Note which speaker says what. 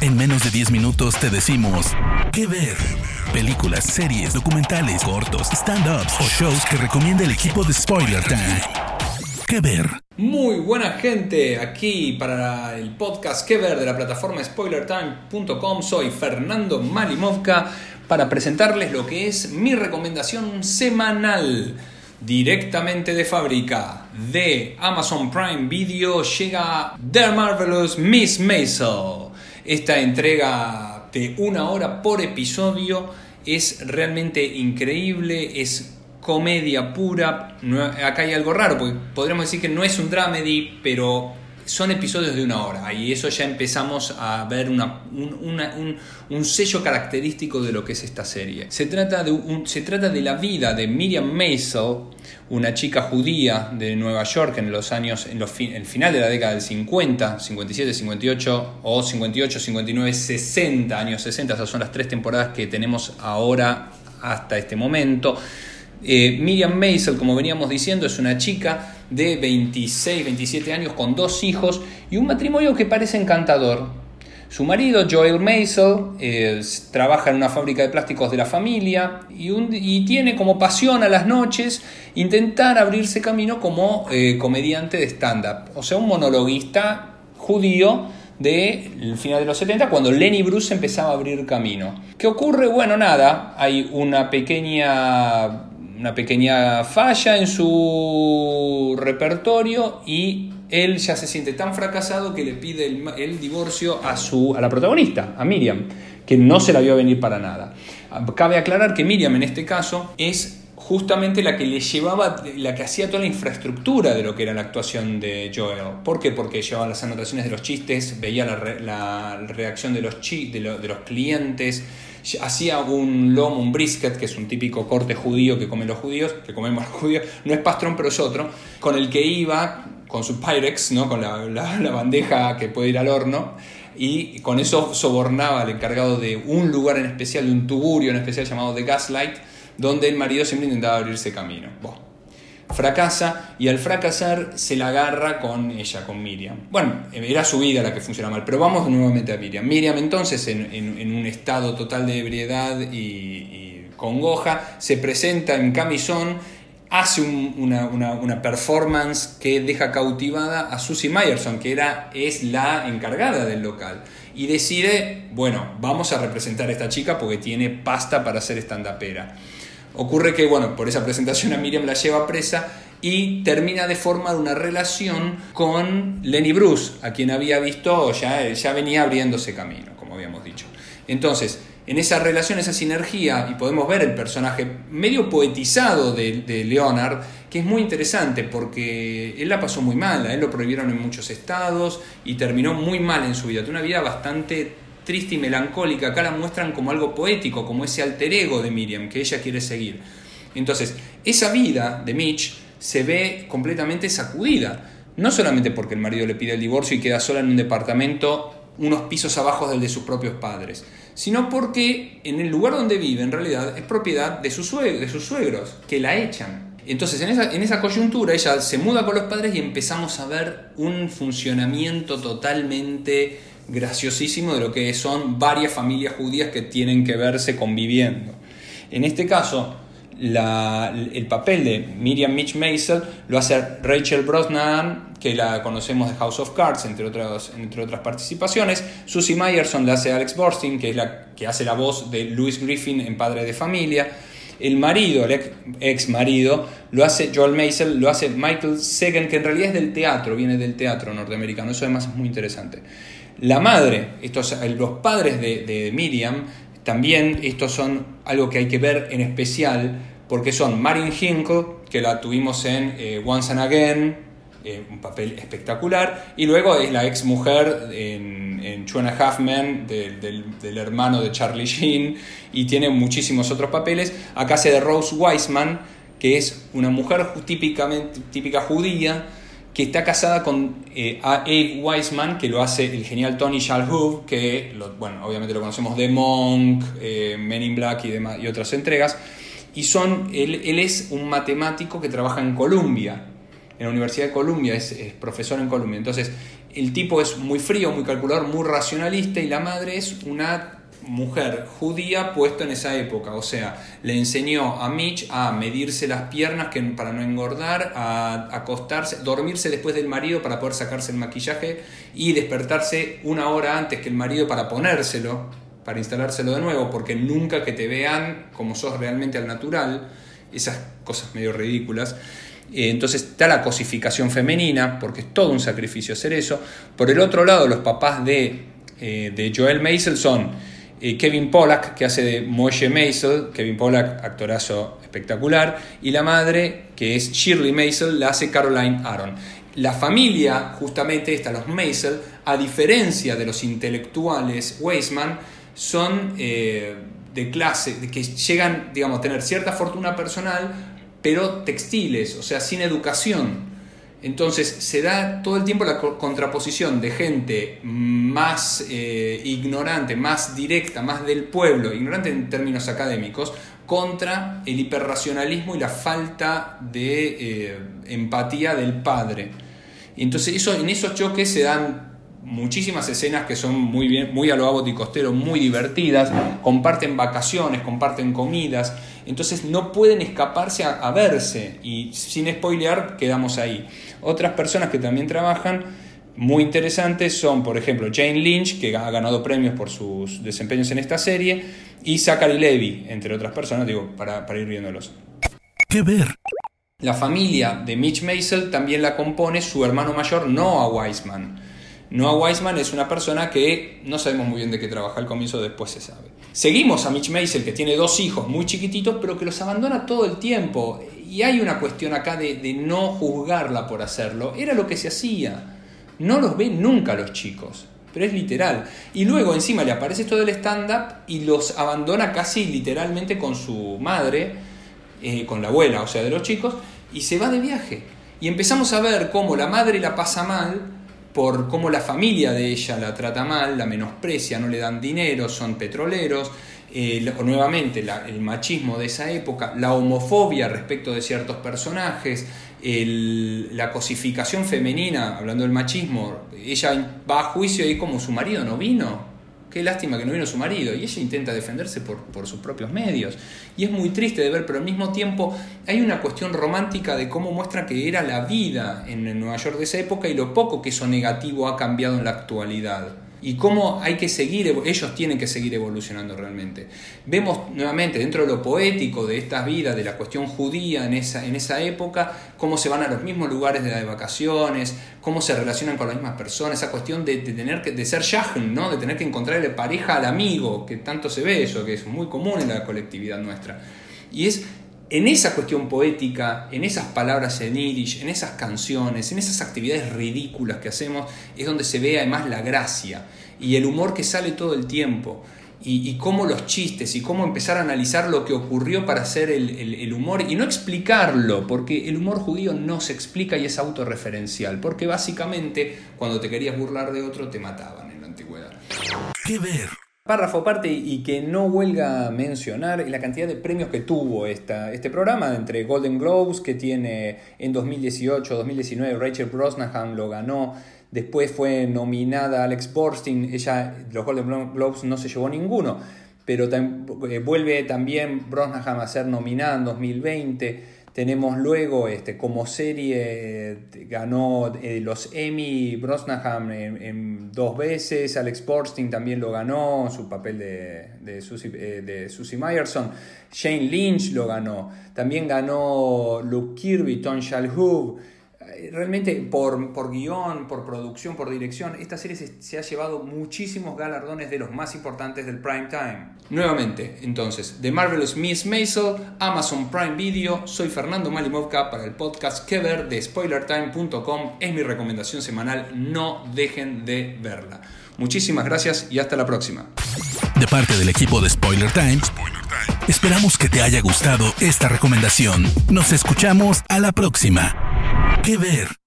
Speaker 1: En menos de 10 minutos te decimos qué ver. Películas, series, documentales, cortos, stand-ups o shows que recomienda el equipo de Spoiler Time. ¿Qué ver?
Speaker 2: Muy buena gente, aquí para el podcast Que ver de la plataforma spoilertime.com soy Fernando Malimovka para presentarles lo que es mi recomendación semanal directamente de fábrica de Amazon Prime Video llega The Marvelous Miss Maisel. Esta entrega de una hora por episodio es realmente increíble, es comedia pura. acá hay algo raro, porque podríamos decir que no es un dramedy, pero son episodios de una hora y eso ya empezamos a ver una, un, sello característico de lo que es esta serie. Se trata, de se trata de la vida de Miriam Maisel, una chica judía de Nueva York en los años, en los el final de la década del 50, 57, 58 o 58, 59, 60, años 60, esas son las tres temporadas que tenemos ahora hasta este momento. Eh, Miriam Maisel, como veníamos diciendo, es una chica de 26, 27 años con dos hijos y un matrimonio que parece encantador. Su marido, Joel Maisel, eh, trabaja en una fábrica de plásticos de la familia y, tiene como pasión a las noches intentar abrirse camino como eh, comediante de stand-up. O sea, un monologuista judío del final de los 70, cuando Lenny Bruce empezaba a abrir camino. ¿Qué ocurre? Bueno, nada, hay una pequeña una pequeña falla en su repertorio y él ya se siente tan fracasado que le pide el, divorcio a, su, a la protagonista, a Miriam, que no se la vio venir para nada. Cabe aclarar que Miriam en este caso es justamente la que le llevaba, la que hacía toda la infraestructura de lo que era la actuación de Joel. ¿Por qué? Porque llevaba las anotaciones de los chistes, veía la, reacción de los, de los clientes, hacía un lomo, un brisket, que es un típico corte judío que comen los judíos, que comemos los judíos, no es pastrón pero es otro, con el que iba con su Pyrex, ¿no? con la, bandeja que puede ir al horno, y con eso sobornaba al encargado de un lugar en especial, de un tuburio en especial llamado The Gaslight, donde el marido siempre intentaba abrirse camino fracasa y al fracasar se la agarra con ella, con Miriam. Bueno, era su vida la que funcionaba mal, pero vamos nuevamente a Miriam. Miriam entonces en, un estado total de ebriedad y, congoja se presenta en camisón, hace una, performance que deja cautivada a Susie Myerson, que era, es la encargada del local. Y decide, bueno, vamos a representar a esta chica porque tiene pasta para ser stand-upera. Ocurre que, bueno, por esa presentación a Miriam la lleva presa y termina de formar una relación con Lenny Bruce, a quien había visto, ya, ya venía abriéndose camino, como habíamos dicho. Entonces, en esa relación, esa sinergia, y podemos ver el personaje medio poetizado de, de, Leonard, que es muy interesante porque él la pasó muy mal, a él lo prohibieron en muchos estados y terminó muy mal en su vida, una vida bastante triste y melancólica, acá la muestran como algo poético, como ese alter ego de Miriam que ella quiere seguir. Entonces, esa vida de Mitch se ve completamente sacudida, no solamente porque el marido le pide el divorcio y queda sola en un departamento unos pisos abajo del de sus propios padres, sino porque en el lugar donde vive en realidad es propiedad de sus, suegros, que la echan. Entonces, en esa, en esa coyuntura, ella se muda con los padres y empezamos a ver un funcionamiento totalmente graciosísimo de lo que son varias familias judías que tienen que verse conviviendo. En este caso, el papel de Miriam Mitch Maisel lo hace Rachel Brosnan, que la conocemos de House of Cards, entre otras, entre otras participaciones. Susie Meyerson la hace Alex Borstein, que es la que hace la voz de Louis Griffin en Padre de Familia. El marido, el ex marido, lo hace Joel Maisel, lo hace Michael Sagan, que en realidad es del teatro, viene del teatro norteamericano. Eso además es muy interesante. La madre, estos, los padres de, Miriam, también estos son algo que hay que ver en especial porque son Marin Hinkle, que la tuvimos en eh, Once and Again, eh, un papel espectacular, y luego es la ex mujer en, en Two Men del, hermano de Charlie Sheen, y tiene muchísimos otros papeles. Acá hace de Rose Wiseman, que es una mujer típicamente, típica judía, que está casada con eh, Abe Wiseman, que lo hace el genial Tony Shalhoub, que bueno, obviamente lo conocemos de Monk, eh, Men in Black y, demás, y otras entregas. Y son, él, es un matemático que trabaja en Columbia, en la Universidad de Columbia, es, profesor en Columbia. Entonces, el tipo es muy frío, muy calculador, muy racionalista y la madre es una mujer judía puesto en esa época, o sea, le enseñó a Mitch a medirse las piernas para no engordar, a acostarse, dormirse después del marido para poder sacarse el maquillaje y despertarse una hora antes que el marido para ponérselo, para instalárselo de nuevo, porque nunca que te vean como sos realmente al natural, esas cosas medio ridículas. Eh, entonces está la cosificación femenina, porque es todo un sacrificio hacer eso. Por el otro lado, los papás de, eh, de Joel Maisel son Kevin Pollack, que hace de Moshe Maisel, Kevin Pollack, actorazo espectacular, y la madre, que es Shirley Maisel, la hace Caroline Aaron. La familia, justamente esta, los Maisel, a diferencia de los intelectuales Weisman, son eh, de clase, que llegan, digamos, a tener cierta fortuna personal, pero textiles, o sea, sin educación. Entonces se da todo el tiempo la contraposición de gente más eh, ignorante, más directa, más del pueblo, ignorante en términos académicos, contra el hiperracionalismo y la falta de eh, empatía del padre. Y entonces eso, en esos choques se dan muchísimas escenas que son muy bien, muy a lo y Costero, muy divertidas, comparten vacaciones, comparten comidas, entonces no pueden escaparse a, verse y sin spoilear quedamos ahí. Otras personas que también trabajan muy interesantes son, por ejemplo, Jane Lynch, que ha ganado premios por sus desempeños en esta serie, y Zachary Levy, entre otras personas, digo, para, para ir viéndolos.
Speaker 1: ¿Qué ver?
Speaker 2: La familia de Mitch Maisel también la compone su hermano mayor Noah Wiseman. Noah Wiseman es una persona que no sabemos muy bien de qué trabaja al comienzo, después se sabe. Seguimos a Mitch Maisel, que tiene dos hijos muy chiquititos, pero que los abandona todo el tiempo. Y hay una cuestión acá de, no juzgarla por hacerlo. Era lo que se hacía. No los ve nunca los chicos pero es literal. Y luego encima le aparece todo el stand-up y los abandona casi literalmente con su madre, eh, con la abuela, o sea, de los chicos, y se va de viaje. Y empezamos a ver cómo la madre la pasa mal por cómo la familia de ella la trata mal, la menosprecia, no le dan dinero, son petroleros, eh, nuevamente el machismo de esa época, la homofobia respecto de ciertos personajes, la cosificación femenina, hablando del machismo, ella va a juicio y como su marido no vino, qué lástima que no vino su marido. Y ella intenta defenderse por, sus propios medios. Y es muy triste de ver, pero al mismo tiempo hay una cuestión romántica de cómo muestra que era la vida en Nueva York de esa época y lo poco que eso negativo ha cambiado en la actualidad y cómo hay que seguir, ellos tienen que seguir evolucionando realmente. Vemos nuevamente dentro de lo poético de estas vidas, de la cuestión judía en esa, en esa época, cómo se van a los mismos lugares de, vacaciones, cómo se relacionan con las mismas personas, esa cuestión de, tener que, de ser yajn, ¿no? de tener que encontrarle pareja al amigo, que tanto se ve eso, que es muy común en la colectividad nuestra. Y es en esa cuestión poética, en esas palabras en irish, en esas canciones, en esas actividades ridículas que hacemos, es donde se ve además la gracia y el humor que sale todo el tiempo. Y, cómo los chistes y cómo empezar a analizar lo que ocurrió para hacer el, humor y no explicarlo, porque el humor judío no se explica y es autorreferencial, porque básicamente cuando te querías burlar de otro te mataban en la antigüedad.
Speaker 1: ¿Qué ver?
Speaker 2: Párrafo aparte y que no huelga mencionar la cantidad de premios que tuvo esta, este programa, entre Golden Globes que tiene en 2018, 2019, Rachel Brosnahan lo ganó, después fue nominada Alex Borstein, ella, los Golden Globes no se llevó ninguno, pero eh, vuelve también Brosnahan a ser nominada en 2020. Tenemos luego, este, como serie, ganó eh, los Emmy Brosnahan dos veces, Alex Borstein también lo ganó, su papel de, de, Susie, eh, de Susie Myerson, Shane Lynch lo ganó, también ganó Luke Kirby, Tom Shalhoub, realmente por, por guion, por producción, por dirección, esta serie se, ha llevado muchísimos galardones de los más importantes del prime time. Nuevamente, entonces, The Marvelous Miss Maisel, Amazon Prime Video, soy Fernando Malimovka para el podcast que ver de spoilertime.com, es mi recomendación semanal, no dejen de verla. Muchísimas gracias y hasta la próxima.
Speaker 1: De parte del equipo de Spoiler Time, esperamos que te haya gustado esta recomendación. Nos escuchamos a la próxima. ¿Qué ver?